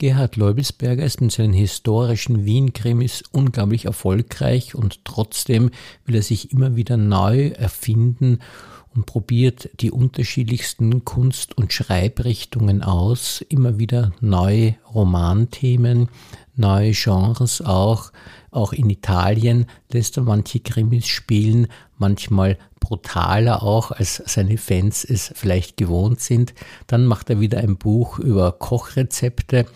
Gerhard Leubelsberger ist mit seinen historischen Wien-Krimis unglaublich erfolgreich und trotzdem will er sich immer wieder neu erfinden und probiert die unterschiedlichsten Kunst- und Schreibrichtungen aus, immer wieder neue Romanthemen, neue Genres auch. Auch in Italien lässt er manche Krimis spielen, manchmal brutaler auch, als seine Fans es vielleicht gewohnt sind. Dann macht er wieder ein Buch über Kochrezepte,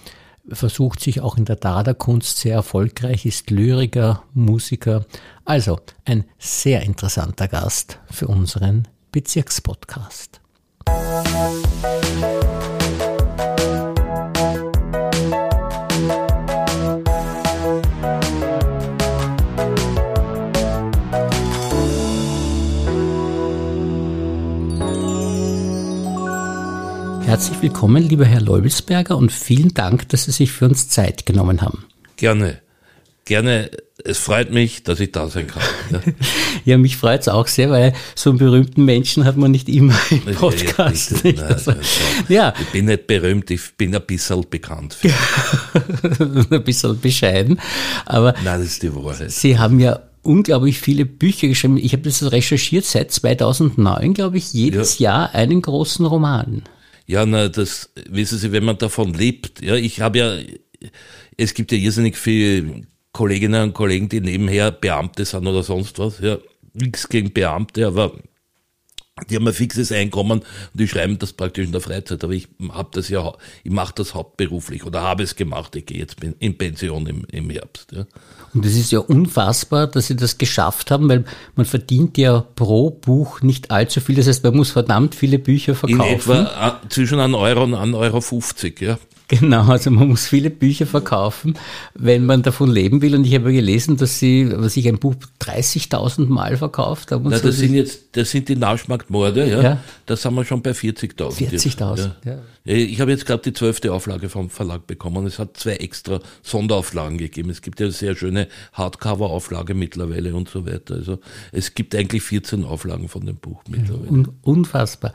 versucht sich auch in der Dada-Kunst sehr erfolgreich, ist Lyriker, Musiker. Also ein sehr interessanter Gast für unseren Bezirkspodcast. Herzlich willkommen, lieber Herr Leubelsberger, und vielen Dank, dass Sie sich für uns Zeit genommen haben. Gerne. Gerne. Es freut mich, dass ich da sein kann. Ja, ja mich freut es auch sehr, weil so einen berühmten Menschen hat man nicht immer im Podcast. Ja, nicht, also, ja. Ich bin nicht berühmt, ich bin ein bisschen bekannt. ein bisschen bescheiden. Aber Nein, das ist die Wahrheit. Sie haben ja unglaublich viele Bücher geschrieben. Ich habe das recherchiert seit 2009, glaube ich, jedes ja. Jahr einen großen Roman. Ja, na, das wissen Sie, wenn man davon lebt. Ja, ich habe ja, es gibt ja irrsinnig viele Kolleginnen und Kollegen, die nebenher Beamte sind oder sonst was. Ja, nichts gegen Beamte, aber die haben ein fixes Einkommen und die schreiben das praktisch in der Freizeit. Aber ich habe das ja, ich mache das hauptberuflich oder habe es gemacht. Ich gehe jetzt in Pension im, im Herbst. Ja. Und es ist ja unfassbar, dass sie das geschafft haben, weil man verdient ja pro Buch nicht allzu viel. Das heißt, man muss verdammt viele Bücher verkaufen. In etwa äh, zwischen 1 Euro und 1,50 Euro, 50, ja. Genau, also man muss viele Bücher verkaufen, wenn man davon leben will. Und ich habe gelesen, dass Sie, was ich ein Buch 30.000 Mal verkauft haben. Na, das sind jetzt, das sind die Nauschmarktmorde, ja. ja. Da sind wir schon bei 40.000. 40.000, ja. ja. Ich habe jetzt gerade die zwölfte Auflage vom Verlag bekommen. Es hat zwei extra Sonderauflagen gegeben. Es gibt ja eine sehr schöne Hardcover-Auflage mittlerweile und so weiter. Also es gibt eigentlich 14 Auflagen von dem Buch mittlerweile. Un unfassbar.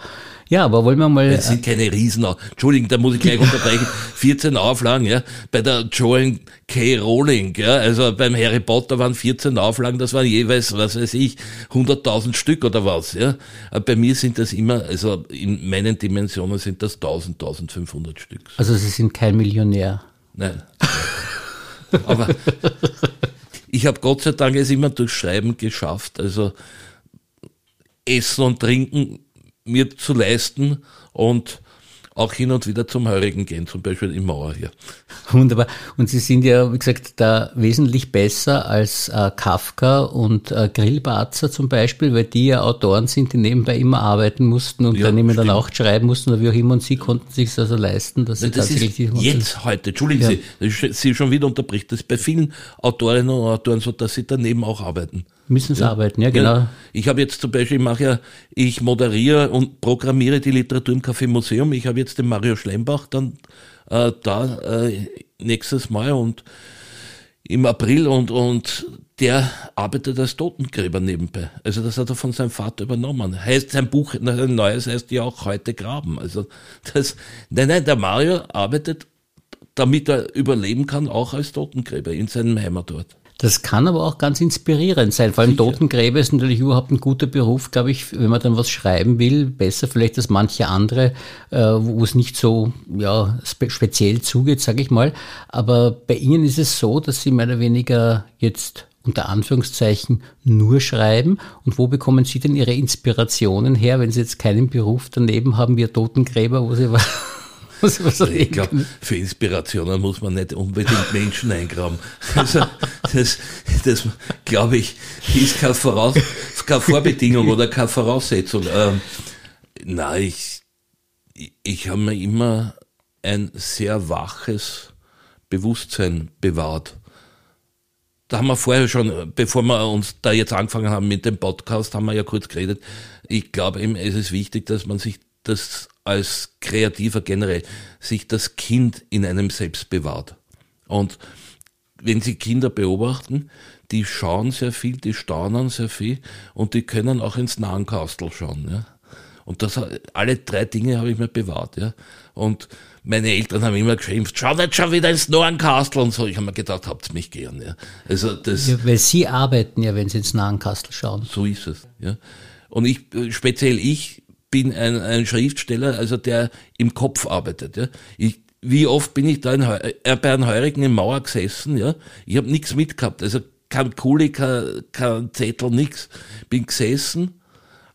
Ja, aber wollen wir mal. Das sind keine Riesen. Entschuldigung, da muss ich gleich unterbrechen. 14 Auflagen, ja. Bei der Joan K. Rowling, ja. Also beim Harry Potter waren 14 Auflagen, das waren jeweils, was weiß ich, 100.000 Stück oder was, ja. Aber bei mir sind das immer, also in meinen Dimensionen sind das 1000, 1500 Stück. Also Sie sind kein Millionär. Nein. Aber ich habe Gott sei Dank es immer durch Schreiben geschafft. Also Essen und Trinken mir zu leisten und auch hin und wieder zum Heurigen gehen, zum Beispiel im Mauer hier. Wunderbar. Und Sie sind ja, wie gesagt, da wesentlich besser als äh, Kafka und äh, Grillbarzer zum Beispiel, weil die ja Autoren sind, die nebenbei immer arbeiten mussten und ja, dann immer dann auch schreiben mussten oder wie auch immer. Und Sie konnten sich also leisten, dass Sie das tatsächlich... Ist jetzt, heute, entschuldigen ja. Sie, Sie schon wieder unterbricht, das ist bei vielen Autorinnen und Autoren so, dass sie daneben auch arbeiten. Müssen sie ja. arbeiten, ja, genau. Ja, ich habe jetzt zum Beispiel, ich mache ja, ich moderiere und programmiere die Literatur im Café Museum. Ich habe jetzt den Mario Schlembach dann äh, da äh, nächstes Mal und im April und, und der arbeitet als Totengräber nebenbei. Also das hat er von seinem Vater übernommen. Heißt sein Buch, sein neues heißt ja auch heute graben. Also das, nein, nein, der Mario arbeitet, damit er überleben kann, auch als Totengräber in seinem Heimatort. Das kann aber auch ganz inspirierend sein. Vor allem Sicher. Totengräber ist natürlich überhaupt ein guter Beruf, glaube ich, wenn man dann was schreiben will. Besser vielleicht als manche andere, äh, wo es nicht so ja, spe speziell zugeht, sage ich mal. Aber bei Ihnen ist es so, dass Sie mehr oder weniger jetzt unter Anführungszeichen nur schreiben? Und wo bekommen Sie denn Ihre Inspirationen her, wenn Sie jetzt keinen Beruf daneben haben wie Totengräber, wo Sie muss was ich glaube, für Inspirationen muss man nicht unbedingt Menschen eingraben. Also, das, das glaube ich, ist keine, Voraus keine Vorbedingung oder keine Voraussetzung. Ähm, nein, ich, ich habe mir immer ein sehr waches Bewusstsein bewahrt. Da haben wir vorher schon, bevor wir uns da jetzt angefangen haben mit dem Podcast, haben wir ja kurz geredet. Ich glaube eben, es ist wichtig, dass man sich das als Kreativer generell sich das Kind in einem selbst bewahrt. Und wenn Sie Kinder beobachten, die schauen sehr viel, die staunen sehr viel und die können auch ins Nahenkastel schauen. Ja? Und das, alle drei Dinge habe ich mir bewahrt, ja. Und meine Eltern haben immer geschimpft, schau nicht schon wieder ins Norrenkastel und so. Ich habe mir gedacht, habt mich gern, ja. Also das. Ja, weil Sie arbeiten ja, wenn Sie ins Norrenkastel schauen. So ist es, ja. Und ich, speziell ich, bin ein, ein Schriftsteller, also der im Kopf arbeitet. Ja. Ich, wie oft bin ich da in, äh, bei einem Heurigen in Mauer gesessen, ja. Ich habe nichts mitgehabt, also kein Kuli, kein, kein Zettel, nichts. Bin gesessen,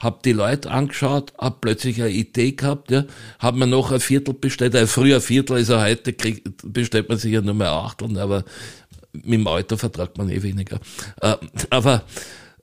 hab die Leute angeschaut, hab plötzlich eine Idee gehabt, ja, hab mir noch ein Viertel bestellt, ein früher Viertel, also heute krieg, bestellt man sich ja nur mehr Achteln, aber mit dem Alter vertragt man eh weniger. Äh, aber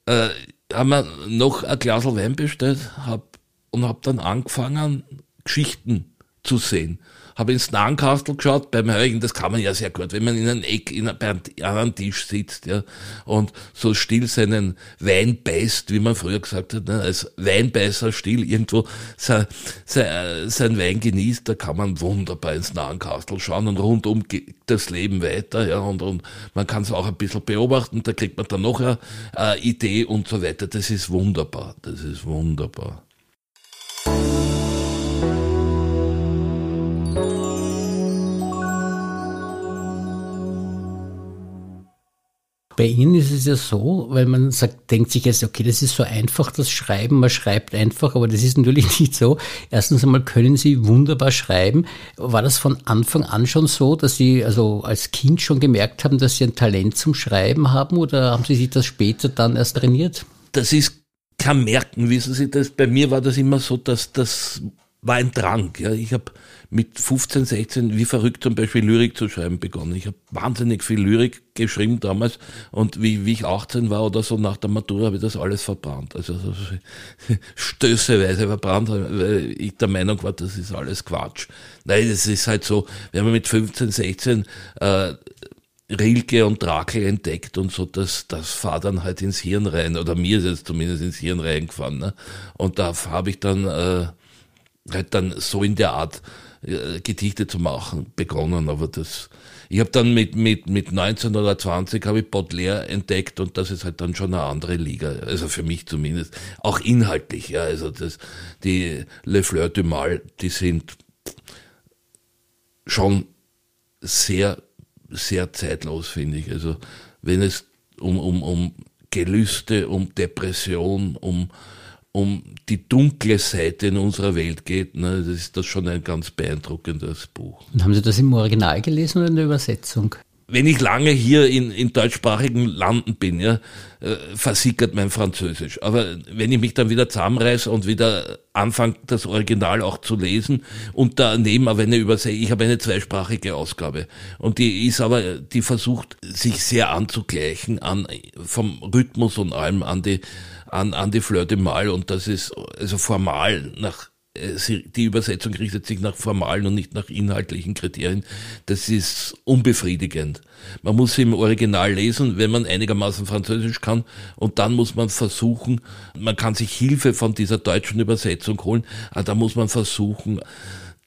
äh, haben wir noch ein Glas Wein bestellt, hab und habe dann angefangen, Geschichten zu sehen. Habe ins Nahenkastel geschaut, beim Heurigen, das kann man ja sehr gut, wenn man in einem Eck in an einem Tisch sitzt ja, und so still seinen Wein beißt, wie man früher gesagt hat, ne, als Weinbeißer still irgendwo sein, sein, sein Wein genießt, da kann man wunderbar ins Nahenkastel schauen und rundum geht das Leben weiter ja, und, und man kann es auch ein bisschen beobachten, da kriegt man dann noch eine, eine Idee und so weiter. Das ist wunderbar, das ist wunderbar. Bei Ihnen ist es ja so, weil man sagt, denkt sich jetzt, okay, das ist so einfach, das Schreiben, man schreibt einfach, aber das ist natürlich nicht so. Erstens einmal können Sie wunderbar schreiben. War das von Anfang an schon so, dass Sie also als Kind schon gemerkt haben, dass Sie ein Talent zum Schreiben haben oder haben Sie sich das später dann erst trainiert? Das ist kein Merken, wissen Sie, das, bei mir war das immer so, dass das war ein Drang. Ja. Ich habe mit 15, 16 wie verrückt zum Beispiel Lyrik zu schreiben begonnen. Ich habe wahnsinnig viel Lyrik geschrieben damals und wie, wie ich 18 war oder so nach der Matura habe ich das alles verbrannt. Also so stößeweise verbrannt, weil ich der Meinung war, das ist alles Quatsch. Nein, es ist halt so, wenn man mit 15, 16 äh, Rilke und Drakel entdeckt und so, das, das fahrt dann halt ins Hirn rein, oder mir ist es zumindest ins Hirn reingefahren. Ne? Und da habe ich dann äh, halt dann so in der Art äh, Gedichte zu machen begonnen, aber das, ich habe dann mit, mit, mit 19 oder 20 habe ich Baudelaire entdeckt und das ist halt dann schon eine andere Liga, also für mich zumindest, auch inhaltlich, ja, also das, die Le Fleur du Mal, die sind schon sehr sehr zeitlos, finde ich. Also wenn es um, um, um Gelüste, um Depression, um, um die dunkle Seite in unserer Welt geht, ne, das ist das schon ein ganz beeindruckendes Buch. Und haben Sie das im Original gelesen oder in der Übersetzung? Wenn ich lange hier in, in deutschsprachigen Landen bin, ja, äh, versickert mein Französisch. Aber wenn ich mich dann wieder zusammenreiße und wieder anfange, das Original auch zu lesen und daneben aber eine Übersetzung, ich habe eine zweisprachige Ausgabe und die ist aber, die versucht, sich sehr anzugleichen an, vom Rhythmus und allem an die, an, an die Fleur de Mal und das ist also formal nach die Übersetzung richtet sich nach formalen und nicht nach inhaltlichen Kriterien. Das ist unbefriedigend. Man muss im Original lesen, wenn man einigermaßen Französisch kann, und dann muss man versuchen, man kann sich Hilfe von dieser deutschen Übersetzung holen, aber da muss man versuchen,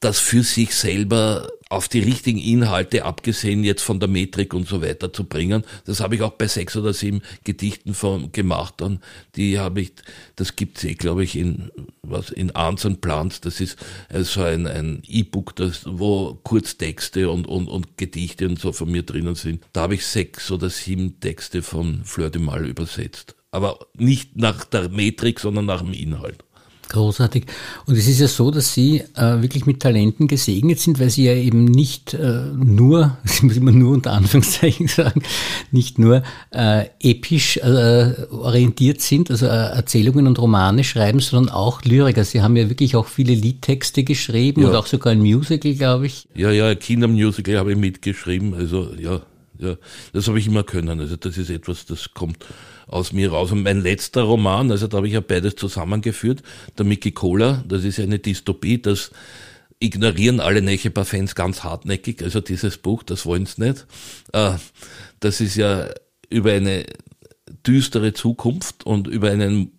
das für sich selber auf die richtigen Inhalte, abgesehen jetzt von der Metrik und so weiter, zu bringen. Das habe ich auch bei sechs oder sieben Gedichten von, gemacht. Und die habe ich, das gibt's eh, glaube ich, in, was, in Arns and Plants. Das ist also ein, ein E-Book, das, wo Kurztexte und, und, und Gedichte und so von mir drinnen sind. Da habe ich sechs oder sieben Texte von Fleur de Mal übersetzt. Aber nicht nach der Metrik, sondern nach dem Inhalt. Großartig. Und es ist ja so, dass Sie äh, wirklich mit Talenten gesegnet sind, weil Sie ja eben nicht äh, nur, ich muss immer nur unter Anführungszeichen sagen, nicht nur äh, episch äh, orientiert sind, also äh, Erzählungen und Romane schreiben, sondern auch Lyriker. Sie haben ja wirklich auch viele Liedtexte geschrieben ja. und auch sogar ein Musical, glaube ich. Ja, ja, ein Kindermusical habe ich mitgeschrieben. Also ja, ja, das habe ich immer können. Also das ist etwas, das kommt aus mir raus. Und mein letzter Roman, also da habe ich ja beides zusammengeführt, der Mickey Cola, das ist eine Dystopie, das ignorieren alle Nechepa-Fans ganz hartnäckig, also dieses Buch, das wollen sie nicht. Äh, das ist ja über eine düstere Zukunft und über einen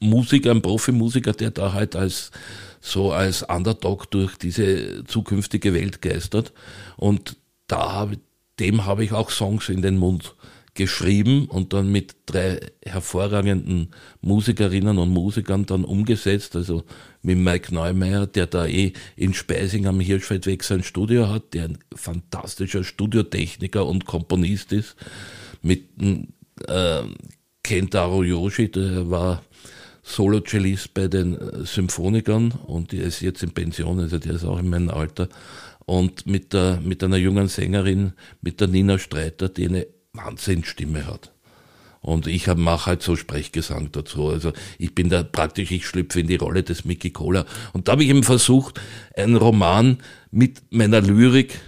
Musiker, einen Profimusiker, der da halt als so als Underdog durch diese zukünftige Welt geistert. Und da habe dem habe ich auch Songs in den Mund geschrieben und dann mit drei hervorragenden Musikerinnen und Musikern dann umgesetzt. Also mit Mike Neumeier, der da eh in Speising am Hirschfeldweg sein Studio hat, der ein fantastischer Studiotechniker und Komponist ist. Mit äh, Kentaro Yoshi, der war Solo-Cellist bei den Symphonikern und der ist jetzt in Pension, also der ist auch in meinem Alter. Und mit, der, mit einer jungen Sängerin, mit der Nina Streiter, die eine Wahnsinnsstimme hat. Und ich mache halt so Sprechgesang dazu. Also ich bin da praktisch, ich schlüpfe in die Rolle des Mickey Cola. Und da habe ich eben versucht, einen Roman mit meiner Lyrik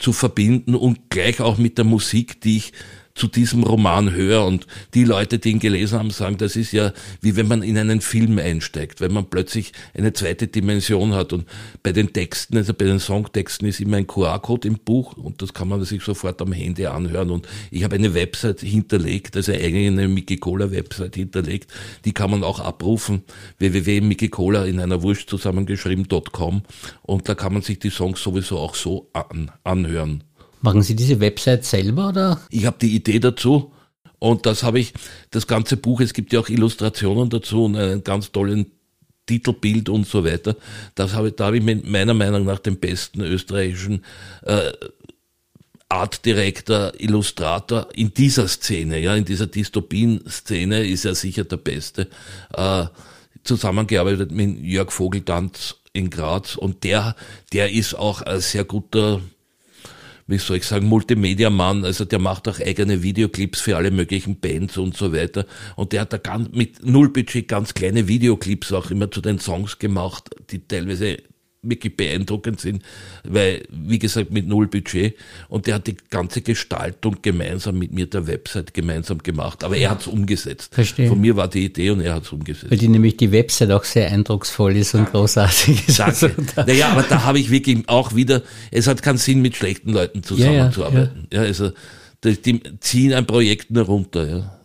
zu verbinden und gleich auch mit der Musik, die ich zu diesem Roman höre. Und die Leute, die ihn gelesen haben, sagen, das ist ja wie wenn man in einen Film einsteigt, wenn man plötzlich eine zweite Dimension hat. Und bei den Texten, also bei den Songtexten ist immer ein QR-Code im Buch und das kann man sich sofort am Handy anhören. Und ich habe eine Website hinterlegt, also eigentlich eine Mickey Cola Website hinterlegt, die kann man auch abrufen, www.mickeycola in einer Wurst zusammengeschrieben.com und da kann man sich die Songs sowieso auch so an, anhören. Machen Sie diese Website selber oder? Ich habe die Idee dazu und das habe ich, das ganze Buch, es gibt ja auch Illustrationen dazu und einen ganz tollen Titelbild und so weiter. Das habe, da habe ich mit meiner Meinung nach den besten österreichischen äh, Art Director, Illustrator in dieser Szene, ja, in dieser Dystopien-Szene ist er sicher der Beste. Äh, zusammengearbeitet mit Jörg Vogeltanz in Graz und der, der ist auch ein sehr guter wie soll ich sagen, Multimedia-Mann, also der macht auch eigene Videoclips für alle möglichen Bands und so weiter. Und der hat da ganz, mit null Budget ganz kleine Videoclips auch immer zu den Songs gemacht, die teilweise wirklich beeindruckend sind, weil, wie gesagt, mit null Budget und der hat die ganze Gestaltung gemeinsam mit mir der Website gemeinsam gemacht, aber er hat es umgesetzt. Verstehe. Von mir war die Idee und er hat es umgesetzt. Weil die nämlich die Website auch sehr eindrucksvoll ist und großartig ist. Also da naja, aber da habe ich wirklich auch wieder, es hat keinen Sinn, mit schlechten Leuten zusammenzuarbeiten. Ja, ja, ja. ja also die, die ziehen ein Projekt nur runter, ja.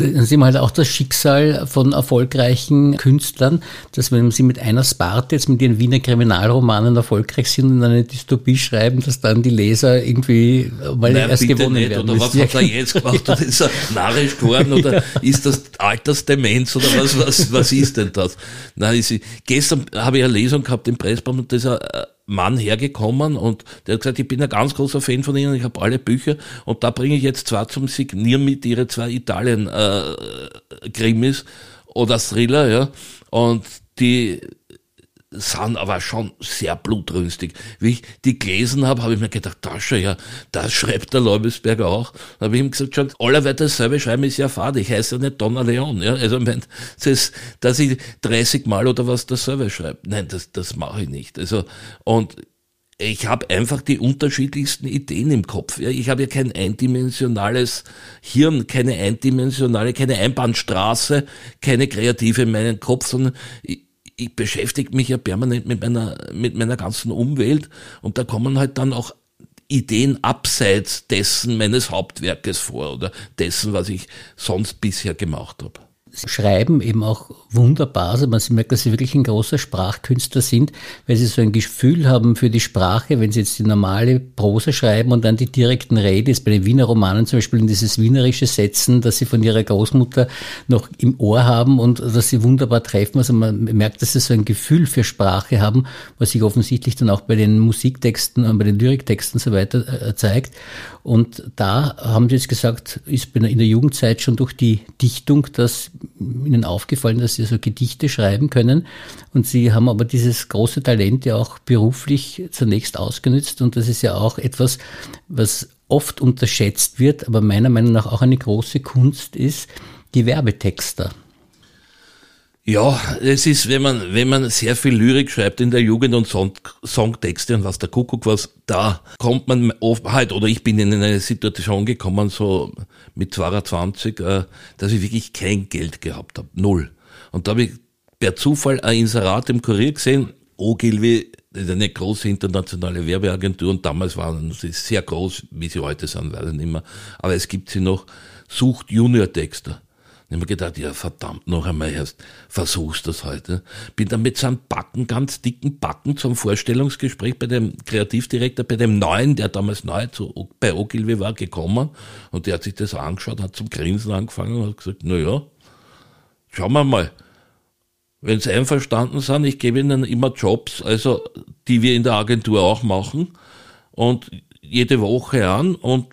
Und dann sehen wir halt auch das Schicksal von erfolgreichen Künstlern, dass wenn sie mit einer Sparte jetzt mit ihren Wiener Kriminalromanen erfolgreich sind und eine Dystopie schreiben, dass dann die Leser irgendwie weil Nein, erst gewonnen nicht. werden. Oder was hat er jetzt gemacht? Oder ist er narrisch geworden? Oder ja. ist das Altersdemenz? Oder was, was, was ist denn das? Nein, ich, gestern habe ich eine Lesung gehabt im Pressbaum und das ist ein Mann hergekommen und der hat gesagt, ich bin ein ganz großer Fan von Ihnen, ich habe alle Bücher und da bringe ich jetzt zwar zum Signieren mit Ihre zwei Italien-Krimis äh, oder Thriller, ja, und die sind aber schon sehr blutrünstig. Wie ich die gelesen habe, habe ich mir gedacht, da schon, ja, das schreibt der Leubesberger auch. Da habe ich ihm gesagt, schon, allerweiter dasselbe schreiben ist ja fad. Ich heiße ja nicht Donna Leon, ja. Also, mein, das, dass ich 30 Mal oder was dasselbe schreibe. Nein, das, das mache ich nicht. Also, und ich habe einfach die unterschiedlichsten Ideen im Kopf. Ja, ich habe ja kein eindimensionales Hirn, keine eindimensionale, keine Einbahnstraße, keine kreative in meinem Kopf, sondern ich, ich beschäftige mich ja permanent mit meiner, mit meiner ganzen Umwelt und da kommen halt dann auch Ideen abseits dessen meines Hauptwerkes vor oder dessen, was ich sonst bisher gemacht habe. Sie schreiben eben auch wunderbar. Also man merkt, dass Sie wirklich ein großer Sprachkünstler sind, weil Sie so ein Gefühl haben für die Sprache, wenn Sie jetzt die normale Prosa schreiben und dann die direkten Rede ist bei den Wiener Romanen zum Beispiel in dieses wienerische Setzen, das Sie von Ihrer Großmutter noch im Ohr haben und das Sie wunderbar treffen. Also man merkt, dass Sie so ein Gefühl für Sprache haben, was sich offensichtlich dann auch bei den Musiktexten und bei den Lyriktexten so weiter äh, zeigt. Und da haben Sie jetzt gesagt, ist in der Jugendzeit schon durch die Dichtung das Ihnen aufgefallen, dass Sie so Gedichte schreiben können. Und Sie haben aber dieses große Talent ja auch beruflich zunächst ausgenützt. Und das ist ja auch etwas, was oft unterschätzt wird, aber meiner Meinung nach auch eine große Kunst ist, die Werbetexter. Ja, es ist, wenn man, wenn man sehr viel Lyrik schreibt in der Jugend und Song, Songtexte und was der Kuckuck was, da kommt man oft halt, oder ich bin in eine Situation gekommen, so mit 22, äh, dass ich wirklich kein Geld gehabt habe. Null. Und da habe ich per Zufall ein Inserat im Kurier gesehen, Ogilvy, eine große internationale Werbeagentur und damals waren sie sehr groß, wie sie heute sind, weiß ich nicht mehr. Aber es gibt sie noch, sucht Junior-Texter. Ich habe mir gedacht, ja verdammt noch einmal erst, versuchst das heute. Bin dann mit seinem Backen, ganz dicken Backen zum Vorstellungsgespräch bei dem Kreativdirektor, bei dem Neuen, der damals neu zu, bei Ogilvy war, gekommen und der hat sich das angeschaut, hat zum Grinsen angefangen und hat gesagt, na ja, schauen wir mal. Wenn Sie einverstanden sind, ich gebe Ihnen immer Jobs, also die wir in der Agentur auch machen und jede Woche an und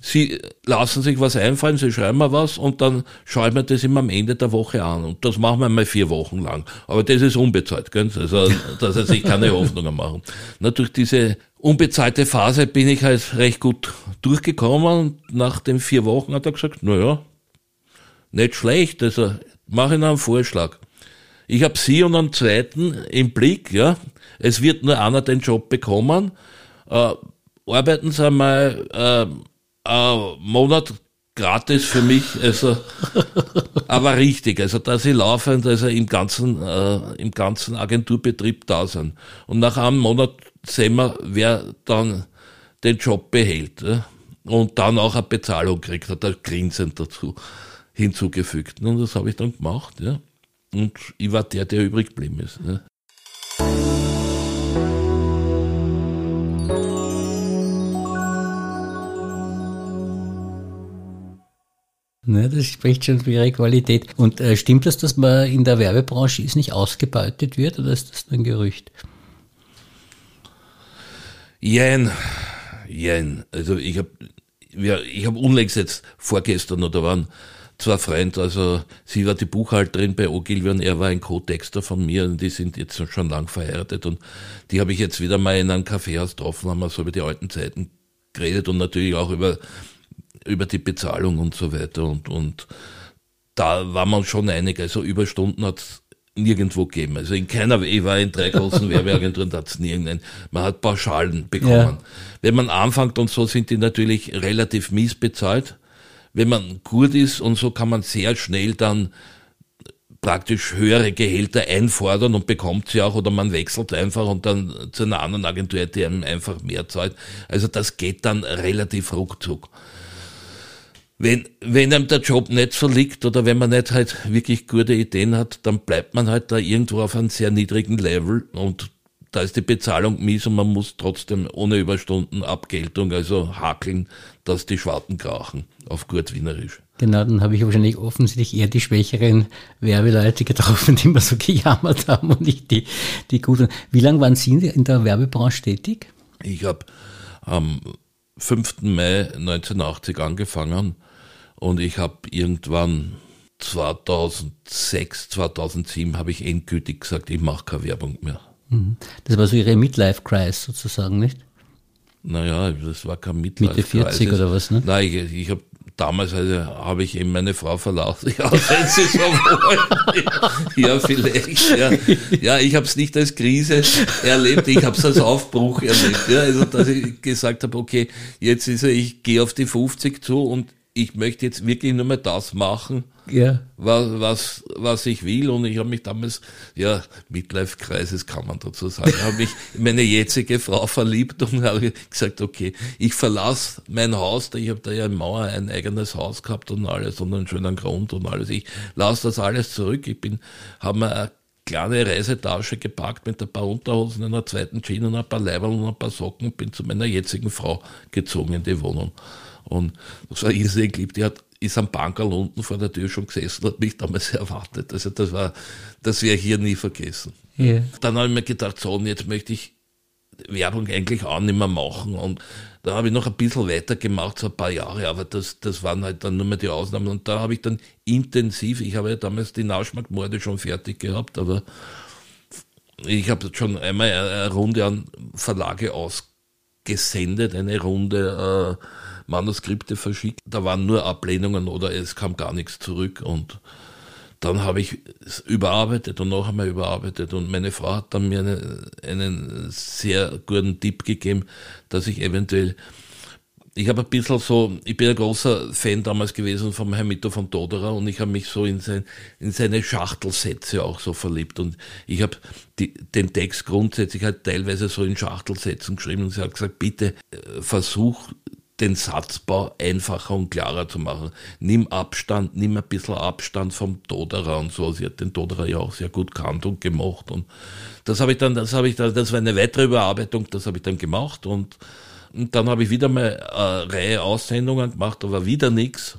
Sie lassen sich was einfallen, Sie schreiben mir was und dann schauen wir das immer am Ende der Woche an. Und das machen wir mal vier Wochen lang. Aber das ist unbezahlt, gell? Also, dass er sich keine Hoffnungen machen. Na, durch diese unbezahlte Phase bin ich halt recht gut durchgekommen und nach den vier Wochen hat er gesagt, na ja, nicht schlecht, also mache ich noch einen Vorschlag. Ich habe Sie und einen zweiten im Blick, ja. Es wird nur einer den Job bekommen. Äh, arbeiten Sie einmal äh, äh, Monat gratis für mich, also, aber richtig, also dass sie laufend, also im ganzen, äh, im ganzen Agenturbetrieb da sind. Und nach einem Monat sehen wir, wer dann den Job behält ja? und dann auch eine Bezahlung kriegt, hat er grinsend dazu hinzugefügt. Und das habe ich dann gemacht, ja. Und ich war der, der übrig geblieben ist. Ja. Ne, das spricht schon für ihre Qualität. Und äh, stimmt das, dass man in der Werbebranche ist, nicht ausgebeutet wird oder ist das nur ein Gerücht? Jein, jein. Also ich habe ja, ich unlängst jetzt vorgestern oder waren zwei Freunde, also sie war die Buchhalterin bei Ogilvy und er war ein Co-Texter von mir und die sind jetzt schon lang verheiratet und die habe ich jetzt wieder mal in einem Kaffeehaus getroffen, haben wir so über die alten Zeiten geredet und natürlich auch über über die Bezahlung und so weiter. Und, und da war man schon einig. Also Überstunden hat es nirgendwo gegeben. Also in keiner, ich war in drei großen Werbeagenturen, da hat es nirgendwo. Man hat Pauschalen bekommen. Ja. Wenn man anfängt und so sind die natürlich relativ mies bezahlt. Wenn man gut ist und so kann man sehr schnell dann praktisch höhere Gehälter einfordern und bekommt sie auch oder man wechselt einfach und dann zu einer anderen Agentur, die einem einfach mehr zahlt. Also das geht dann relativ ruckzuck wenn, wenn einem der Job nicht so liegt oder wenn man nicht halt wirklich gute Ideen hat, dann bleibt man halt da irgendwo auf einem sehr niedrigen Level und da ist die Bezahlung mies und man muss trotzdem ohne Überstunden Abgeltung, also hakeln, dass die Schwarten krachen, auf gut Wienerisch. Genau, dann habe ich wahrscheinlich offensichtlich eher die schwächeren Werbeleute getroffen, die immer so gejammert haben und nicht die, die guten. Wie lange waren Sie in der Werbebranche tätig? Ich habe am 5. Mai 1980 angefangen und ich habe irgendwann 2006, 2007 habe ich endgültig gesagt, ich mache keine Werbung mehr. Mhm. Das war so Ihre Midlife-Crisis sozusagen, nicht? Naja, das war kein Midlife-Crisis. Mitte 40 oder was, ne? Nein, ich, ich habe damals also, habe ich eben meine Frau verlassen. Ja, wenn Sie so wollen. Ja, vielleicht. Ja, ja ich habe es nicht als Krise erlebt, ich habe es als Aufbruch erlebt. Ja, also, dass ich gesagt habe, okay, jetzt ist er, ich gehe auf die 50 zu und ich möchte jetzt wirklich nur mal das machen, ja. was, was, was ich will. Und ich habe mich damals, ja, Midlife-Kreises kann man dazu sagen, habe mich in meine jetzige Frau verliebt und habe gesagt, okay, ich verlasse mein Haus, ich habe da ja in Mauer ein eigenes Haus gehabt und alles und einen schönen Grund und alles. Ich lasse das alles zurück. Ich bin, habe mir eine kleine Reisetasche gepackt mit ein paar Unterhosen, einer zweiten Jeans und ein paar Leiberl und ein paar Socken und bin zu meiner jetzigen Frau gezogen in die Wohnung. Und das war irrsinnig lieb. Die hat, ist am Bankerl unten vor der Tür schon gesessen und hat mich damals erwartet. Also das war, das werde ich hier nie vergessen. Yeah. Dann habe ich mir gedacht, so, und jetzt möchte ich Werbung eigentlich auch nicht mehr machen. Und da habe ich noch ein bisschen weitergemacht, so ein paar Jahre, aber das, das waren halt dann nur mehr die Ausnahmen. Und da habe ich dann intensiv, ich habe ja damals die Nauschmarktmorde schon fertig gehabt, aber ich habe schon einmal eine Runde an Verlage ausgesendet, eine Runde äh, Manuskripte verschickt. Da waren nur Ablehnungen oder es kam gar nichts zurück. Und dann habe ich es überarbeitet und noch einmal überarbeitet. Und meine Frau hat dann mir eine, einen sehr guten Tipp gegeben, dass ich eventuell ich habe ein bisschen so, ich bin ein großer Fan damals gewesen vom Hermito von Toderer und ich habe mich so in, sein, in seine Schachtelsätze auch so verliebt. Und ich habe die, den Text grundsätzlich halt teilweise so in Schachtelsätzen geschrieben und sie hat gesagt, bitte äh, versuch den Satzbau einfacher und klarer zu machen. Nimm Abstand, nimm ein bisschen Abstand vom Toderer und so. Sie hat den Toderer ja auch sehr gut kannt und gemacht. Und das habe ich dann, das habe ich dann, das war eine weitere Überarbeitung, das habe ich dann gemacht und, und dann habe ich wieder mal eine Reihe Aussendungen gemacht, aber wieder nichts.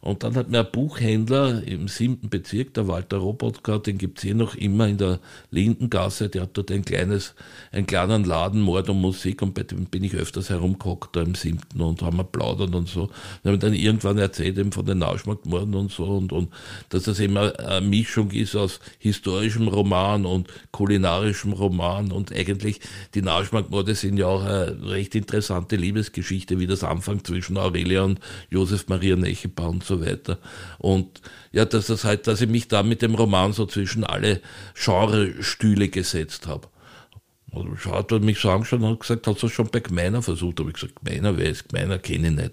Und dann hat mir ein Buchhändler im siebten Bezirk, der Walter Robotka, den gibt's hier noch immer in der Lindengasse, der hat dort ein kleines, einen kleinen Laden, Mord und Musik, und bei dem bin ich öfters herumgehockt, da im siebten, und haben wir plaudert und so. Und haben dann irgendwann erzählt eben von den Nauschmarktmorden und so, und, und dass das immer eine Mischung ist aus historischem Roman und kulinarischem Roman, und eigentlich die Nauschmarktmorde sind ja auch eine recht interessante Liebesgeschichte, wie das Anfang zwischen Aurelia und Josef Maria Nechepa und so weiter. Und ja, dass das halt, dass ich mich da mit dem Roman so zwischen alle Genre-Stühle gesetzt habe. Und hat er mich so angeschaut und hat gesagt, hast du schon bei Gmeiner versucht? Habe ich gesagt, Gmeiner, wer ist Gmeiner? Kenne ich nicht.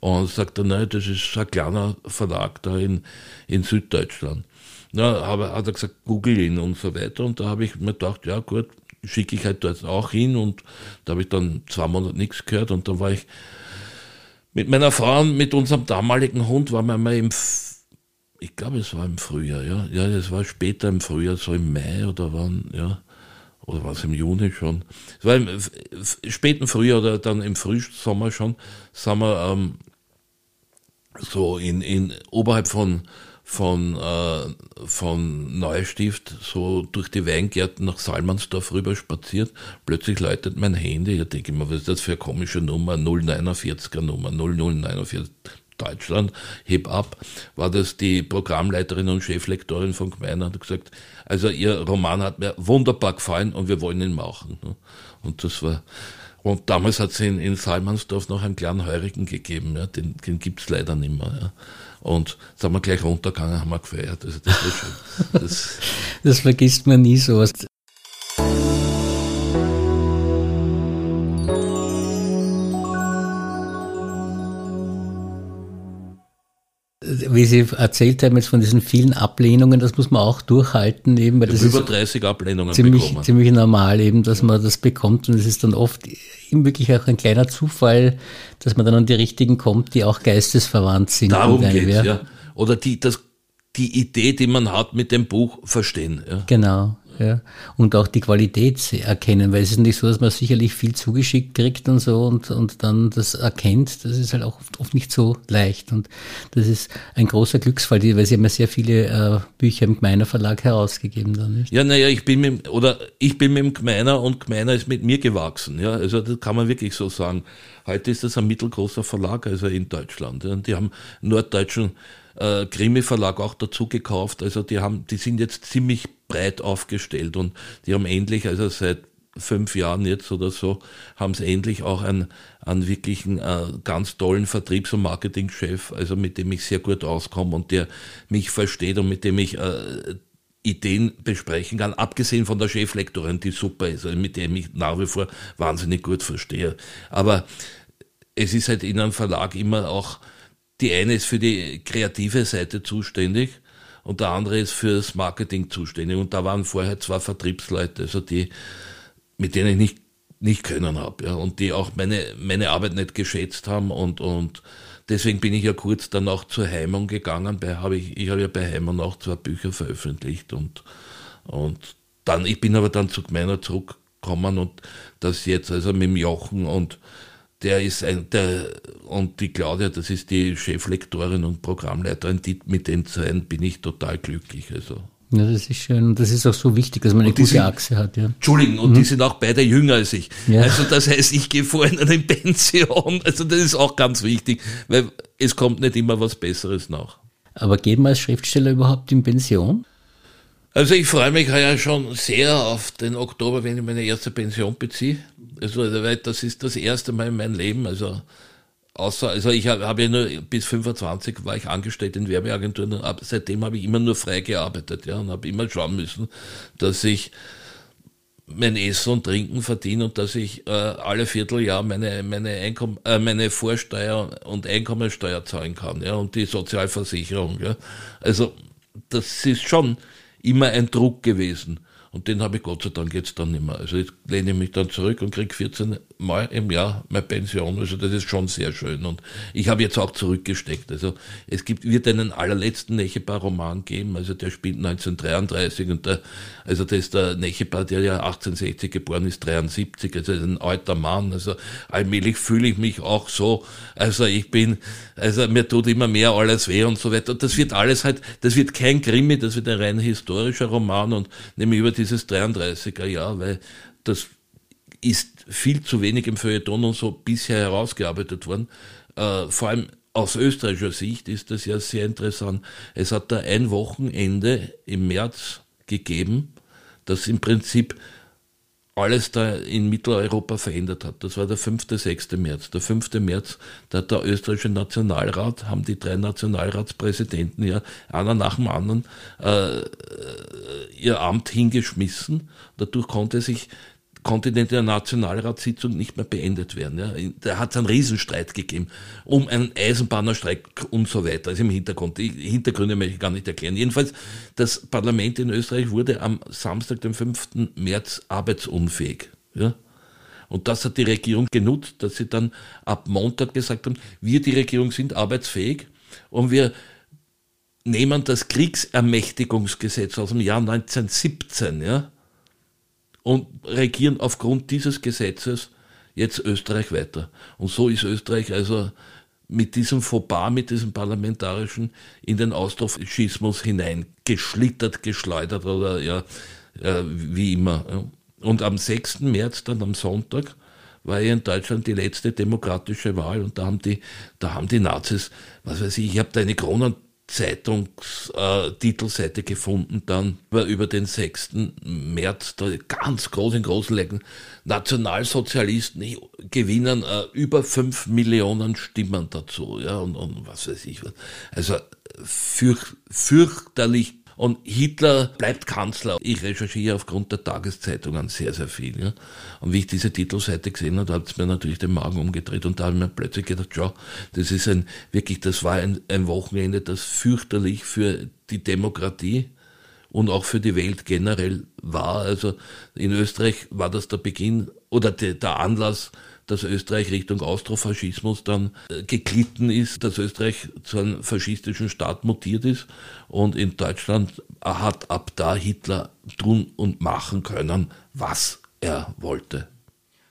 Und sagt er, nein, das ist ein kleiner Verlag da in, in Süddeutschland. Ja, aber hat er gesagt, google ihn und so weiter. Und da habe ich mir gedacht, ja gut, schicke ich halt dort auch hin. Und da habe ich dann zwei Monate nichts gehört. Und dann war ich mit meiner Frau und mit unserem damaligen Hund waren wir mal im, ich glaube, es war im Frühjahr, ja. Ja, es war später im Frühjahr, so im Mai oder wann, ja. Oder war es im Juni schon? Es war im späten Frühjahr oder dann im Frühsommer schon, sind wir ähm, so in, in oberhalb von von, äh, von Neustift so durch die Weingärten nach Salmansdorf rüber spaziert. Plötzlich läutet mein Handy. Ich denke immer, was ist das für eine komische Nummer? 049er Nummer, 0049 Deutschland, heb ab, war das die Programmleiterin und Cheflektorin von Gmeiner hat gesagt, also ihr Roman hat mir wunderbar gefallen und wir wollen ihn machen. Und das war, und damals hat es in, in Salmansdorf noch einen kleinen Heurigen gegeben, ja, den, den gibt's leider nicht mehr. Ja. Und sind wir gleich runtergegangen, haben wir gefeiert. Also das war schön. Das, das vergisst man nie sowas. Wie Sie erzählt haben jetzt von diesen vielen Ablehnungen, das muss man auch durchhalten eben, weil das über ist 30 Ablehnungen ziemlich, bekommen. ziemlich normal eben, dass man das bekommt und es ist dann oft eben wirklich auch ein kleiner Zufall, dass man dann an die richtigen kommt, die auch geistesverwandt sind. Darum geht's, ja. Oder die, das, die Idee, die man hat mit dem Buch verstehen. Ja. Genau, ja. Und auch die Qualität erkennen, weil es ist nicht so, dass man sicherlich viel zugeschickt kriegt und so und, und dann das erkennt. Das ist halt auch oft, oft nicht so leicht. Und das ist ein großer Glücksfall, weil sie haben ja sehr viele äh, Bücher im Gmeiner Verlag herausgegeben dann, nicht? Ja, naja, ich bin mit, oder ich bin mit dem Gmeiner und Gmeiner ist mit mir gewachsen. Ja, also das kann man wirklich so sagen. Heute ist das ein mittelgroßer Verlag, also in Deutschland. Und die haben norddeutschen äh, Krimi Verlag auch dazu gekauft. Also die haben, die sind jetzt ziemlich breit aufgestellt und die haben endlich, also seit fünf Jahren jetzt oder so, haben sie endlich auch einen, einen wirklichen äh, ganz tollen Vertriebs- und Marketingchef, also mit dem ich sehr gut auskomme und der mich versteht und mit dem ich äh, Ideen besprechen kann, abgesehen von der Cheflektorin, die super ist, also mit dem ich nach wie vor wahnsinnig gut verstehe. Aber es ist halt in einem Verlag immer auch, die eine ist für die kreative Seite zuständig und der andere ist fürs Marketing zuständig. Und da waren vorher zwei Vertriebsleute, also die, mit denen ich nicht, nicht können habe, ja, und die auch meine, meine Arbeit nicht geschätzt haben und, und deswegen bin ich ja kurz dann auch zur Heimung gegangen. Bei, hab ich, ich habe ja bei Heimung auch zwei Bücher veröffentlicht und, und dann, ich bin aber dann zu Gmeiner zurückgekommen und das jetzt also mit dem Jochen und der ist ein, der, und die Claudia, das ist die Cheflektorin und Programmleiterin, die, mit den zwei bin ich total glücklich. Also. Ja, das ist schön. Und das ist auch so wichtig, dass man eine gute sind, Achse hat, ja. Entschuldigen, und mhm. die sind auch beide jünger als ich. Ja. Also das heißt, ich gehe vorhin in Pension. Also das ist auch ganz wichtig, weil es kommt nicht immer was Besseres nach. Aber geht man als Schriftsteller überhaupt in Pension? Also ich freue mich ja schon sehr auf den Oktober, wenn ich meine erste Pension beziehe. Also das ist das erste Mal in meinem Leben. Also außer, also ich habe hab ja nur bis 25 war ich angestellt in Werbeagenturen. Ab, seitdem habe ich immer nur frei gearbeitet, ja, und habe immer schauen müssen, dass ich mein Essen und Trinken verdiene und dass ich äh, alle Vierteljahr meine meine Einkommen, äh, meine Vorsteuer und Einkommensteuer zahlen kann, ja, und die Sozialversicherung, ja. Also das ist schon immer ein Druck gewesen. Und den habe ich Gott sei Dank jetzt dann nicht mehr. Also jetzt lehne ich mich dann zurück und kriege 14 mal im Jahr meine Pension. Also das ist schon sehr schön. Und ich habe jetzt auch zurückgesteckt. Also es gibt, wird einen allerletzten Nechepa-Roman geben. Also der spielt 1933 und der, also das ist der Nechepa, der ja 1860 geboren ist, 73. Also ein alter Mann. Also allmählich fühle ich mich auch so. Also ich bin, also mir tut immer mehr alles weh und so weiter. Und das wird alles halt, das wird kein Krimi, das wird ein rein historischer Roman und nämlich über dieses 33er Jahr, weil das ist viel zu wenig im Feuilleton und so bisher herausgearbeitet worden. Äh, vor allem aus österreichischer Sicht ist das ja sehr interessant. Es hat da ein Wochenende im März gegeben, das im Prinzip alles da in Mitteleuropa verändert hat. Das war der 5., 6. März. Der 5. März, da hat der österreichische Nationalrat, haben die drei Nationalratspräsidenten ja einer nach dem anderen äh, ihr Amt hingeschmissen. Dadurch konnte sich konnte in der Nationalratssitzung nicht mehr beendet werden. Ja. Da hat es einen Riesenstreit gegeben um einen Eisenbahnerstreik und so weiter. Also im Hintergrund. Die Hintergründe möchte ich gar nicht erklären. Jedenfalls, das Parlament in Österreich wurde am Samstag, dem 5. März, arbeitsunfähig. Ja. Und das hat die Regierung genutzt, dass sie dann ab Montag gesagt haben, wir, die Regierung, sind arbeitsfähig und wir nehmen das Kriegsermächtigungsgesetz aus dem Jahr 1917, ja, und regieren aufgrund dieses Gesetzes jetzt Österreich weiter. Und so ist Österreich also mit diesem Fauxpas, mit diesem parlamentarischen in den Austrofaschismus hineingeschlittert, geschleudert oder ja, äh, wie immer. Und am 6. März, dann am Sonntag, war ja in Deutschland die letzte demokratische Wahl und da haben die, da haben die Nazis, was weiß ich, ich habe da eine Kronen Zeitungstitelseite äh, gefunden, dann über den 6. März, da ganz groß in großen Lecken, Nationalsozialisten gewinnen äh, über 5 Millionen Stimmen dazu, ja, und, und was weiß ich was. Also fürch, fürchterlich und Hitler bleibt Kanzler. Ich recherchiere aufgrund der Tageszeitungen sehr, sehr viel. Ja. Und wie ich diese Titelseite gesehen habe, hat es mir natürlich den Magen umgedreht und da habe ich mir plötzlich gedacht, schau, das ist ein, wirklich, das war ein, ein Wochenende, das fürchterlich für die Demokratie und auch für die Welt generell war. Also in Österreich war das der Beginn oder der, der Anlass dass Österreich Richtung Austrofaschismus dann äh, geglitten ist, dass Österreich zu einem faschistischen Staat mutiert ist und in Deutschland hat ab da Hitler tun und machen können, was er wollte.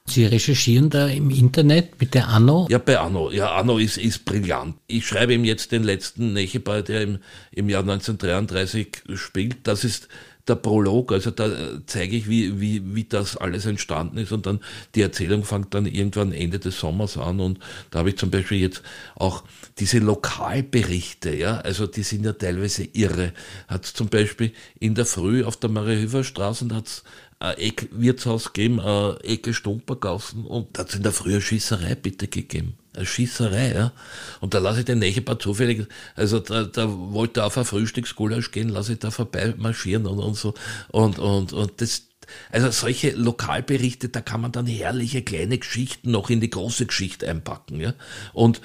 Sie recherchieren da im Internet mit der Anno? Ja, bei Anno. Ja, Anno ist, ist brillant. Ich schreibe ihm jetzt den letzten Nechebau, der im, im Jahr 1933 spielt. Das ist der Prolog, also da zeige ich, wie, wie, wie das alles entstanden ist und dann die Erzählung fängt dann irgendwann Ende des Sommers an und da habe ich zum Beispiel jetzt auch diese Lokalberichte, ja, also die sind ja teilweise irre. Hat zum Beispiel in der Früh auf der Mariahöfer Straße hat es ein Eckwirtshaus gegeben, eine Ecke Stumpergassen und da hat es in der Früh eine Schießerei bitte gegeben eine Schießerei, ja. Und da lasse ich den Nachbar zufällig, also da, da wollte er auf ein Frühstücksgulasch gehen, lasse ich da vorbei marschieren und, und so. Und, und, und das, also solche Lokalberichte, da kann man dann herrliche kleine Geschichten noch in die große Geschichte einpacken, ja. Und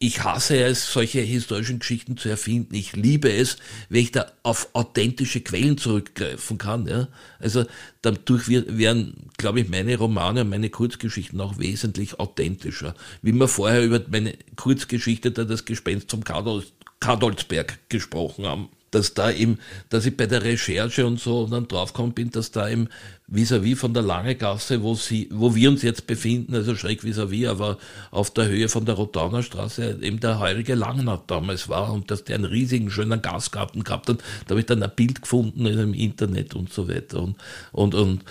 ich hasse es, solche historischen Geschichten zu erfinden. Ich liebe es, wenn ich da auf authentische Quellen zurückgreifen kann. Ja? Also dadurch werden, glaube ich, meine Romane und meine Kurzgeschichten auch wesentlich authentischer. Wie wir vorher über meine Kurzgeschichte, da das Gespenst zum Kadolsberg gesprochen haben dass da eben, dass ich bei der Recherche und so dann draufgekommen bin, dass da eben vis-à-vis -vis von der Lange Gasse, wo sie, wo wir uns jetzt befinden, also schräg vis-à-vis, -vis, aber auf der Höhe von der Rotauner Straße eben der heurige Langnat damals war und dass der einen riesigen schönen Gasgarten gehabt hat. Da habe ich dann ein Bild gefunden im Internet und so weiter und, und, und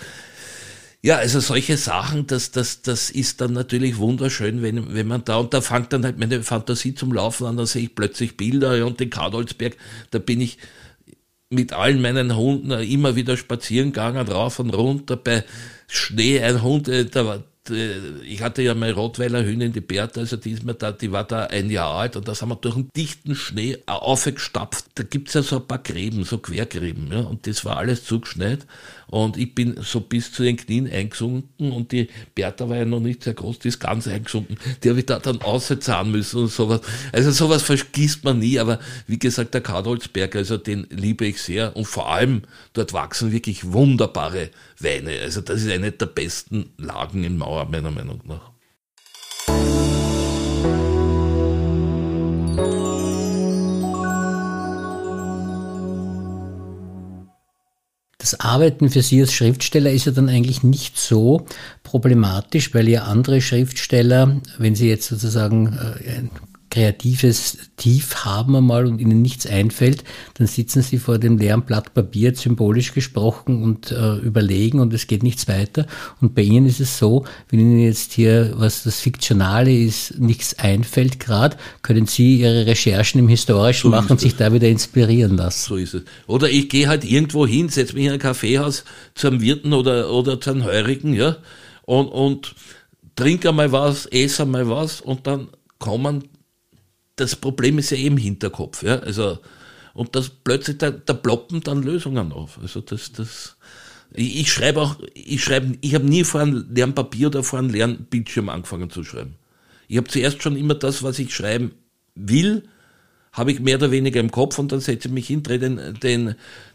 ja, also solche Sachen, das, das, das ist dann natürlich wunderschön, wenn, wenn man da, und da fängt dann halt meine Fantasie zum Laufen an, da sehe ich plötzlich Bilder und den Kadolsberg, da bin ich mit allen meinen Hunden immer wieder spazieren gegangen, rauf und runter, bei Schnee, ein Hund, äh, da war, ich hatte ja meine Rottweiler Hündin, die Bertha, also die ist mir da, die war da ein Jahr alt und das haben wir durch einen dichten Schnee aufgestapft. Da gibt's ja so ein paar Gräben, so Quergräben, ja, und das war alles zugeschneit und ich bin so bis zu den Knien eingesunken und die Bertha war ja noch nicht sehr groß, die ist ganz eingesunken. Die habe ich da dann auszahlen müssen und sowas. Also sowas vergisst man nie, aber wie gesagt, der Kadolsberg, also den liebe ich sehr und vor allem dort wachsen wirklich wunderbare Weine. Also das ist eine der besten Lagen in Mauer meiner Meinung nach. Das Arbeiten für Sie als Schriftsteller ist ja dann eigentlich nicht so problematisch, weil ja andere Schriftsteller, wenn sie jetzt sozusagen äh, kreatives Tief haben einmal und ihnen nichts einfällt, dann sitzen sie vor dem leeren Blatt Papier, symbolisch gesprochen, und äh, überlegen und es geht nichts weiter. Und bei ihnen ist es so, wenn ihnen jetzt hier, was das Fiktionale ist, nichts einfällt gerade, können sie ihre Recherchen im Historischen so machen und sich da wieder inspirieren lassen. So ist es. Oder ich gehe halt irgendwo hin, setze mich in ein Kaffeehaus zu einem Wirten oder, oder zu einem Heurigen, ja, und, und trinke einmal was, esse einmal was und dann kommen das Problem ist ja eben im Hinterkopf. Ja? Also, und das plötzlich, da, da ploppen dann Lösungen auf. Also das, das, ich, schreibe auch, ich schreibe, ich habe nie vor einem leeren Papier oder vor einem leeren Bildschirm angefangen zu schreiben. Ich habe zuerst schon immer das, was ich schreiben will, habe ich mehr oder weniger im Kopf und dann setze ich mich hin, drehe den, den,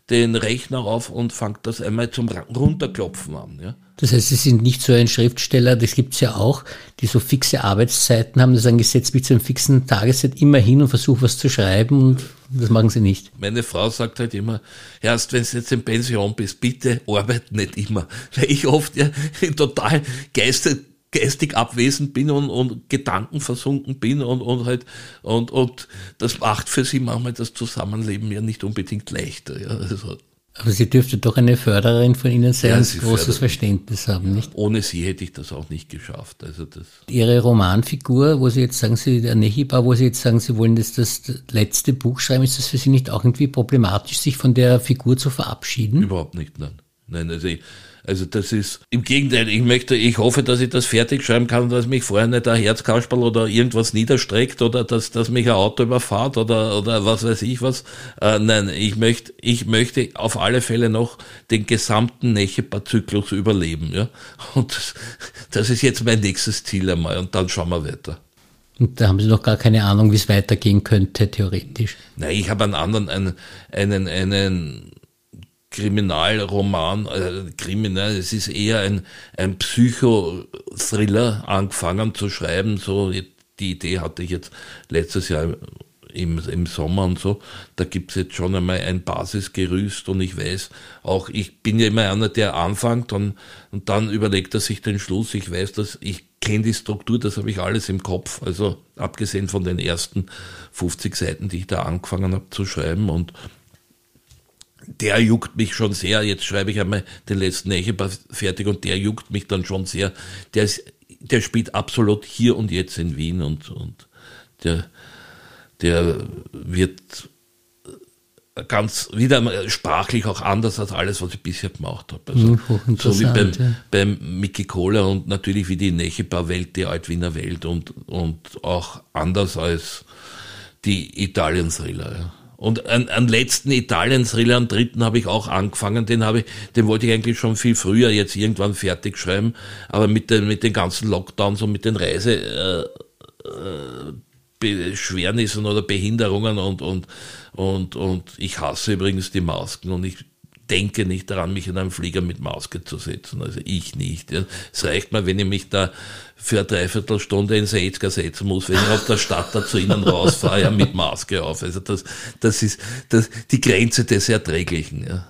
den Rechner auf und fange das einmal zum Runterklopfen an. Ja. Das heißt, Sie sind nicht so ein Schriftsteller, das gibt's ja auch, die so fixe Arbeitszeiten haben, das sagen, ich setze mich zu einem fixen Tageszeit immer hin und versuche was zu schreiben und das machen Sie nicht. Meine Frau sagt halt immer, erst wenn du jetzt in Pension bist, bitte arbeite nicht immer. Weil ich oft ja total geistig, geistig abwesend bin und, und gedankenversunken bin und, und halt, und, und das macht für sie manchmal das Zusammenleben ja nicht unbedingt leichter. Ja. Also, aber sie dürfte doch eine Fördererin von Ihnen sein ja, großes Verständnis haben, nicht? Ohne sie hätte ich das auch nicht geschafft. Also das Ihre Romanfigur, wo Sie jetzt sagen, Sie, der Nehiba, wo Sie jetzt sagen, Sie wollen das, das letzte Buch schreiben, ist das für Sie nicht auch irgendwie problematisch, sich von der Figur zu verabschieden? Überhaupt nicht, nein. Nein, also ich, also das ist im Gegenteil, ich möchte, ich hoffe, dass ich das fertig schreiben kann, dass mich vorher nicht ein Herzkasperl oder irgendwas niederstreckt oder dass, dass mich ein Auto überfahrt oder, oder was weiß ich was. Äh, nein, ich möchte, ich möchte auf alle Fälle noch den gesamten Nechepa-Zyklus überleben, ja. Und das, das ist jetzt mein nächstes Ziel einmal und dann schauen wir weiter. Und da haben Sie noch gar keine Ahnung, wie es weitergehen könnte, theoretisch. Nein, ich habe einen anderen, einen, einen, einen Kriminalroman, äh, Kriminal, es ist eher ein, ein Psychothriller angefangen zu schreiben. So, die Idee hatte ich jetzt letztes Jahr im, im Sommer und so. Da gibt's jetzt schon einmal ein Basisgerüst und ich weiß auch, ich bin ja immer einer, der anfängt und, und dann überlegt er sich den Schluss. Ich weiß, dass ich kenne die Struktur, das habe ich alles im Kopf. Also abgesehen von den ersten 50 Seiten, die ich da angefangen habe zu schreiben und der juckt mich schon sehr. Jetzt schreibe ich einmal den letzten Echebar fertig und der juckt mich dann schon sehr. Der, ist, der spielt absolut hier und jetzt in Wien und, und der, der wird ganz wieder sprachlich auch anders als alles, was ich bisher gemacht habe. Also, mhm, so wie beim, ja. beim Mickey Kohler und natürlich wie die Nechebar-Welt, die Altwiener Welt und, und auch anders als die Italien-Thriller. Ja. Und einen, einen letzten Italien-Thriller, einen dritten habe ich auch angefangen, den habe ich, den wollte ich eigentlich schon viel früher jetzt irgendwann fertig schreiben, aber mit den, mit den ganzen Lockdowns und mit den Reise, äh, äh, Beschwernissen oder Behinderungen und, und, und, und ich hasse übrigens die Masken und ich denke nicht daran, mich in einen Flieger mit Maske zu setzen. Also ich nicht. Ja. Es reicht mal, wenn ich mich da für eine Dreiviertelstunde ins Etzger setzen muss, wenn ich aus der Stadt da zu ihnen rausfahre, ja, mit Maske auf. Also das, das ist das, die Grenze des Erträglichen. Ja.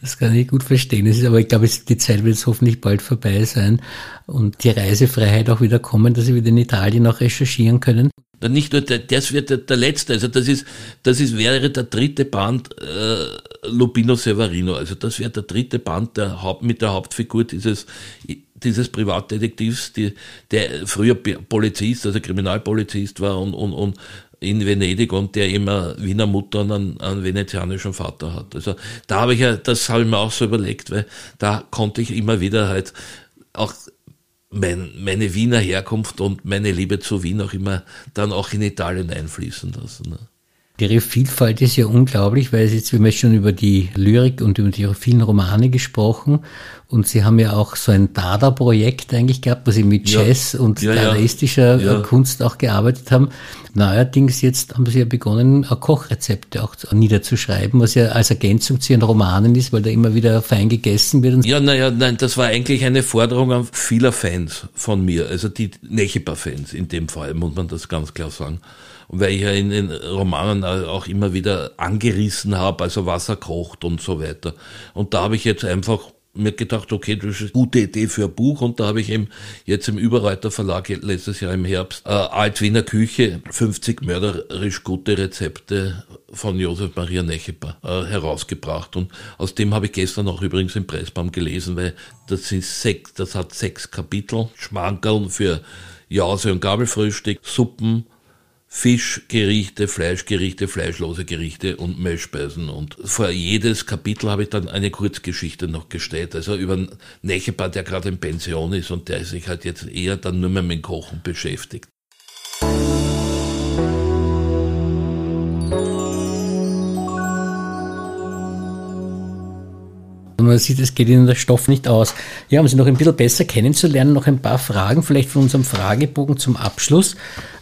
Das kann ich gut verstehen. Es ist aber, ich glaube, die Zeit wird jetzt hoffentlich bald vorbei sein und die Reisefreiheit auch wieder kommen, dass Sie wieder in Italien auch recherchieren können. Nicht nur der, das wird der, der letzte, also das ist, das ist, wäre der dritte Band äh, Lupino Severino. Also das wäre der dritte Band der Haupt, mit der Hauptfigur dieses, dieses Privatdetektivs, die, der früher Polizist, also Kriminalpolizist war und, und, und in Venedig und der immer Wiener Mutter und einen, einen venezianischen Vater hat. Also da habe ich ja, das habe ich mir auch so überlegt, weil da konnte ich immer wieder halt auch mein, meine Wiener Herkunft und meine Liebe zu Wien auch immer dann auch in Italien einfließen lassen. Ne? Ihre Vielfalt ist ja unglaublich, weil jetzt, wir haben jetzt schon über die Lyrik und über die vielen Romane gesprochen und Sie haben ja auch so ein Dada-Projekt eigentlich gehabt, wo Sie mit Jazz ja. und ja, dadaistischer ja. Kunst auch gearbeitet haben. Neuerdings jetzt haben Sie ja begonnen, Kochrezepte auch niederzuschreiben, was ja als Ergänzung zu Ihren Romanen ist, weil da immer wieder fein gegessen wird. Ja, naja, nein, das war eigentlich eine Forderung an vieler Fans von mir, also die Nechepa-Fans in dem Fall, muss man das ganz klar sagen. Und weil ich ja in den Romanen auch immer wieder angerissen habe, also Wasser kocht und so weiter. Und da habe ich jetzt einfach mir gedacht, okay, das ist eine gute Idee für ein Buch. Und da habe ich eben jetzt im Überreiter Verlag letztes Jahr im Herbst äh, Altwiener Küche, 50 mörderisch gute Rezepte von Josef Maria Necheper äh, herausgebracht. Und aus dem habe ich gestern auch übrigens im Pressbaum gelesen, weil das ist sechs, das hat sechs Kapitel, Schmankerln für Jause und Gabelfrühstück, Suppen, Fischgerichte, Fleischgerichte, fleischlose Gerichte und Mehlspeisen. Und vor jedes Kapitel habe ich dann eine Kurzgeschichte noch gestellt. Also über Nechepa, der gerade in Pension ist und der sich halt jetzt eher dann nur mehr mit dem Kochen beschäftigt. Man sieht, es geht Ihnen der Stoff nicht aus. Ja, um Sie noch ein bisschen besser kennenzulernen, noch ein paar Fragen vielleicht von unserem Fragebogen zum Abschluss.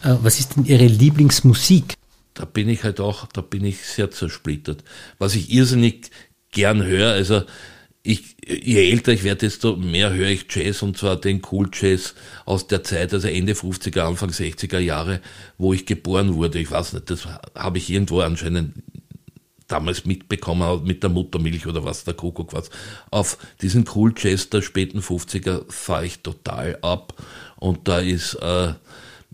Äh, was ist denn Ihre Lieblingsmusik? Da bin ich halt auch, da bin ich sehr zersplittert. Was ich irrsinnig gern höre, also ich, je älter ich werde, desto mehr höre ich Jazz und zwar den Cool Jazz aus der Zeit, also Ende 50er, Anfang 60er Jahre, wo ich geboren wurde. Ich weiß nicht, das habe ich irgendwo anscheinend damals mitbekommen mit der Muttermilch oder was, der Kuckuck was. Auf diesen Cool Jazz der späten 50er fahre ich total ab. Und da ist, äh,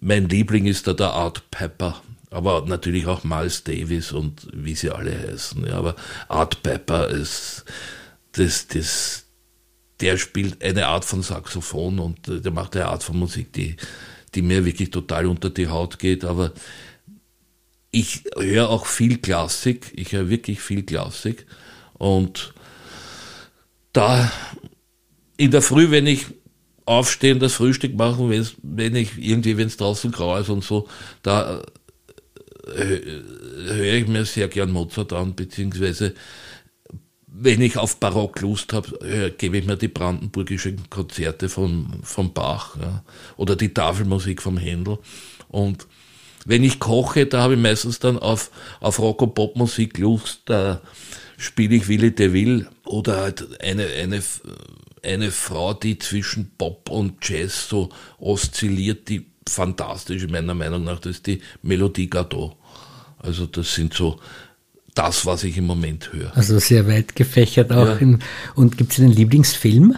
mein Liebling ist da der Art Pepper. Aber natürlich auch Miles Davis und wie sie alle heißen. Ja, aber Art Pepper ist, das, das, der spielt eine Art von Saxophon und äh, der macht eine Art von Musik, die, die mir wirklich total unter die Haut geht. Aber ich höre auch viel Klassik, ich höre wirklich viel Klassik. Und da in der Früh, wenn ich aufstehen, das Frühstück machen, wenn ich irgendwie, wenn es draußen grau ist und so, da äh, höre ich mir sehr gern Mozart an, beziehungsweise wenn ich auf Barock Lust habe, gebe ich mir die brandenburgischen Konzerte von, von Bach ja, oder die Tafelmusik vom Händel. Und wenn ich koche, da habe ich meistens dann auf, auf Rock- und Popmusik Lust, da spiele ich Willi de Will oder halt eine, eine, eine Frau, die zwischen Pop und Jazz so oszilliert, die fantastisch meiner Meinung nach, das ist die Melodie Gardot. Also das sind so das, was ich im Moment höre. Also sehr weit gefächert auch. Ja. In, und gibt es einen Lieblingsfilm?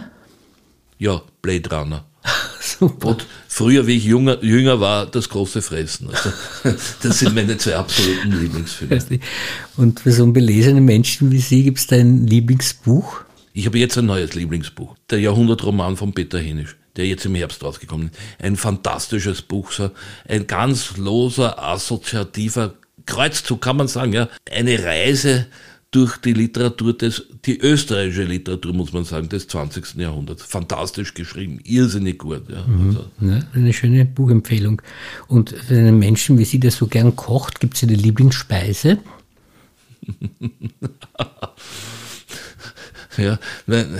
Ja, Blade Runner. Super. Und früher, wie ich jünger, jünger war, das große Fressen. Also, das sind meine zwei absoluten Lieblingsfilme. Und für so unbelesene Menschen wie Sie gibt es da ein Lieblingsbuch? Ich habe jetzt ein neues Lieblingsbuch. Der Jahrhundertroman von Peter Henisch, der jetzt im Herbst rausgekommen ist. Ein fantastisches Buch, so ein ganz loser, assoziativer Kreuzzug, kann man sagen, ja. Eine Reise durch die Literatur des, die österreichische Literatur, muss man sagen, des 20. Jahrhunderts. Fantastisch geschrieben, irrsinnig gut. Ja. Mhm. Also. Ja, eine schöne Buchempfehlung. Und für einen Menschen wie Sie, der so gern kocht, gibt es eine Lieblingsspeise? ja, meine,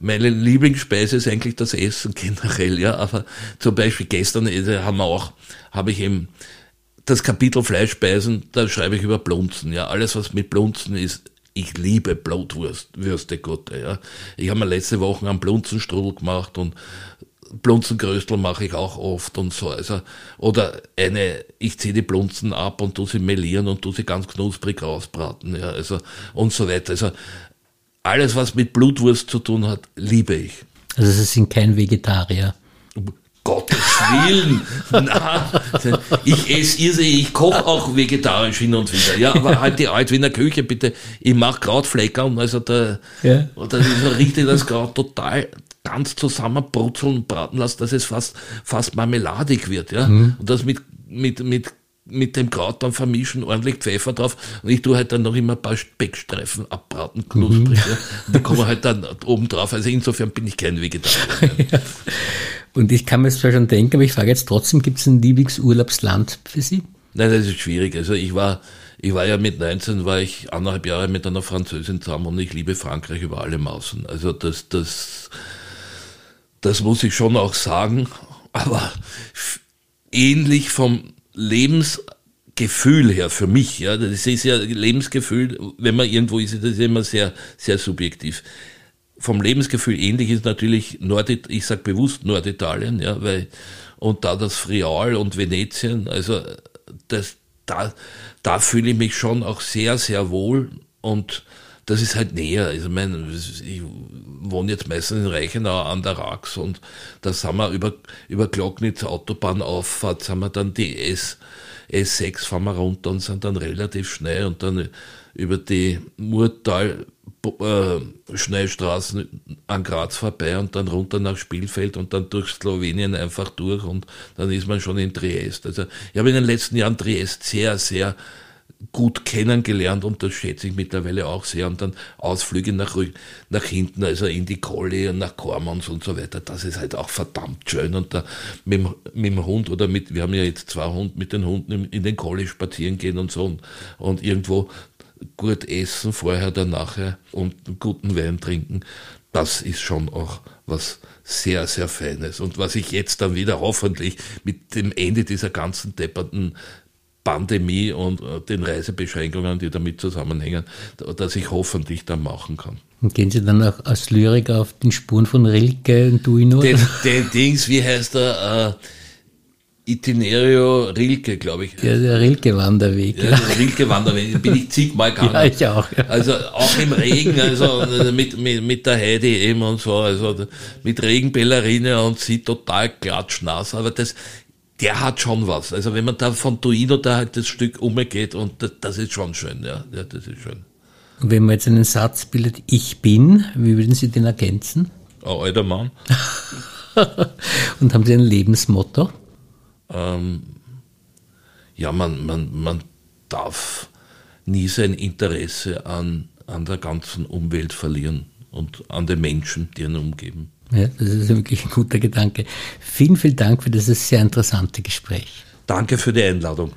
meine Lieblingsspeise ist eigentlich das Essen generell, ja. Aber zum Beispiel gestern äh, haben wir auch, habe ich eben das Kapitel Fleischspeisen, da schreibe ich über Blunzen. Ja, alles was mit Blunzen ist, ich liebe Blutwürste, Gott. Ja. Ich habe mir letzte Woche einen Blunzenstrudel gemacht und Blunzengröstel mache ich auch oft und so. Also, oder eine, ich ziehe die Blunzen ab und tu sie melieren und tu sie ganz knusprig rausbraten, ja, also, und so weiter. Also, alles, was mit Blutwurst zu tun hat, liebe ich. Also, Sie sind kein Vegetarier. Gottes Willen. Na, ich esse irrsinnig, ich koche auch vegetarisch hin und wieder. Ja, aber halt die Altwiener Küche, bitte. Ich mache Krautfleckern, also da, ja. da richte ich das Kraut total ganz zusammenbrutzeln und braten lassen, dass es fast, fast marmeladig wird, ja. Mhm. Und das mit, mit, mit mit dem Kraut dann vermischen, ordentlich Pfeffer drauf und ich tue halt dann noch immer ein paar Speckstreifen abbraten, knusprig. Mhm. Ja. Und die kommen halt dann oben drauf. Also insofern bin ich kein Vegetarier. ja. Und ich kann mir zwar schon denken, aber ich frage jetzt trotzdem, gibt es ein Lieblingsurlaubsland für Sie? Nein, das ist schwierig. Also ich war, ich war ja mit 19, war ich anderthalb Jahre mit einer Französin zusammen und ich liebe Frankreich über alle Mausen. Also das, das, das muss ich schon auch sagen. Aber ähnlich vom Lebensgefühl her für mich, ja, das ist ja Lebensgefühl, wenn man irgendwo ist, das ist immer sehr, sehr subjektiv. Vom Lebensgefühl ähnlich ist natürlich Nord, ich sag bewusst Norditalien, ja, weil, und da das Friaul und Venetien, also das, da, da fühle ich mich schon auch sehr, sehr wohl und das ist halt näher. Also ich, meine, ich wohne jetzt meistens in Reichenau an der Rax und da sind wir über, über Glocknitz Autobahnauffahrt, sind wir dann die S, S6 fahren wir runter und sind dann relativ schnell und dann über die Murtal äh, Schnellstraßen an Graz vorbei und dann runter nach Spielfeld und dann durch Slowenien einfach durch und dann ist man schon in Triest. Also ich habe in den letzten Jahren Triest sehr, sehr gut kennengelernt und das schätze ich mittlerweile auch sehr. Und dann Ausflüge nach, nach hinten, also in die Colli und nach Kormons und so weiter. Das ist halt auch verdammt schön. Und da mit, mit dem Hund oder mit, wir haben ja jetzt zwei Hunde, mit den Hunden in den Colli spazieren gehen und so und, und irgendwo gut essen, vorher, dann nachher und einen guten Wein trinken. Das ist schon auch was sehr, sehr Feines. Und was ich jetzt dann wieder hoffentlich mit dem Ende dieser ganzen depperten Pandemie und äh, den Reisebeschränkungen, die damit zusammenhängen, dass ich hoffentlich dann machen kann. Und gehen Sie dann auch als Lyriker auf den Spuren von Rilke und Duino? Den, den Dings, wie heißt der? Äh, Itinerio Rilke, glaube ich. Ja, der Rilke-Wanderweg. Ja, der Rilke-Wanderweg, bin ich zigmal gegangen. Ja, ich auch. Ja. Also auch im Regen, also mit, mit, mit der Heidi eben und so, also mit Regenballerine und sie total klatschnass, aber das, der hat schon was. Also wenn man da von Duino da halt das Stück umgeht und das, das ist schon schön, ja. ja, das ist schön. Und wenn man jetzt einen Satz bildet, ich bin, wie würden Sie den ergänzen? Ein alter Mann. und haben Sie ein Lebensmotto? Ähm, ja, man, man, man darf nie sein Interesse an, an der ganzen Umwelt verlieren und an den Menschen, die ihn umgeben. Ja, das ist wirklich ein guter Gedanke. Vielen, vielen Dank für dieses sehr interessante Gespräch. Danke für die Einladung.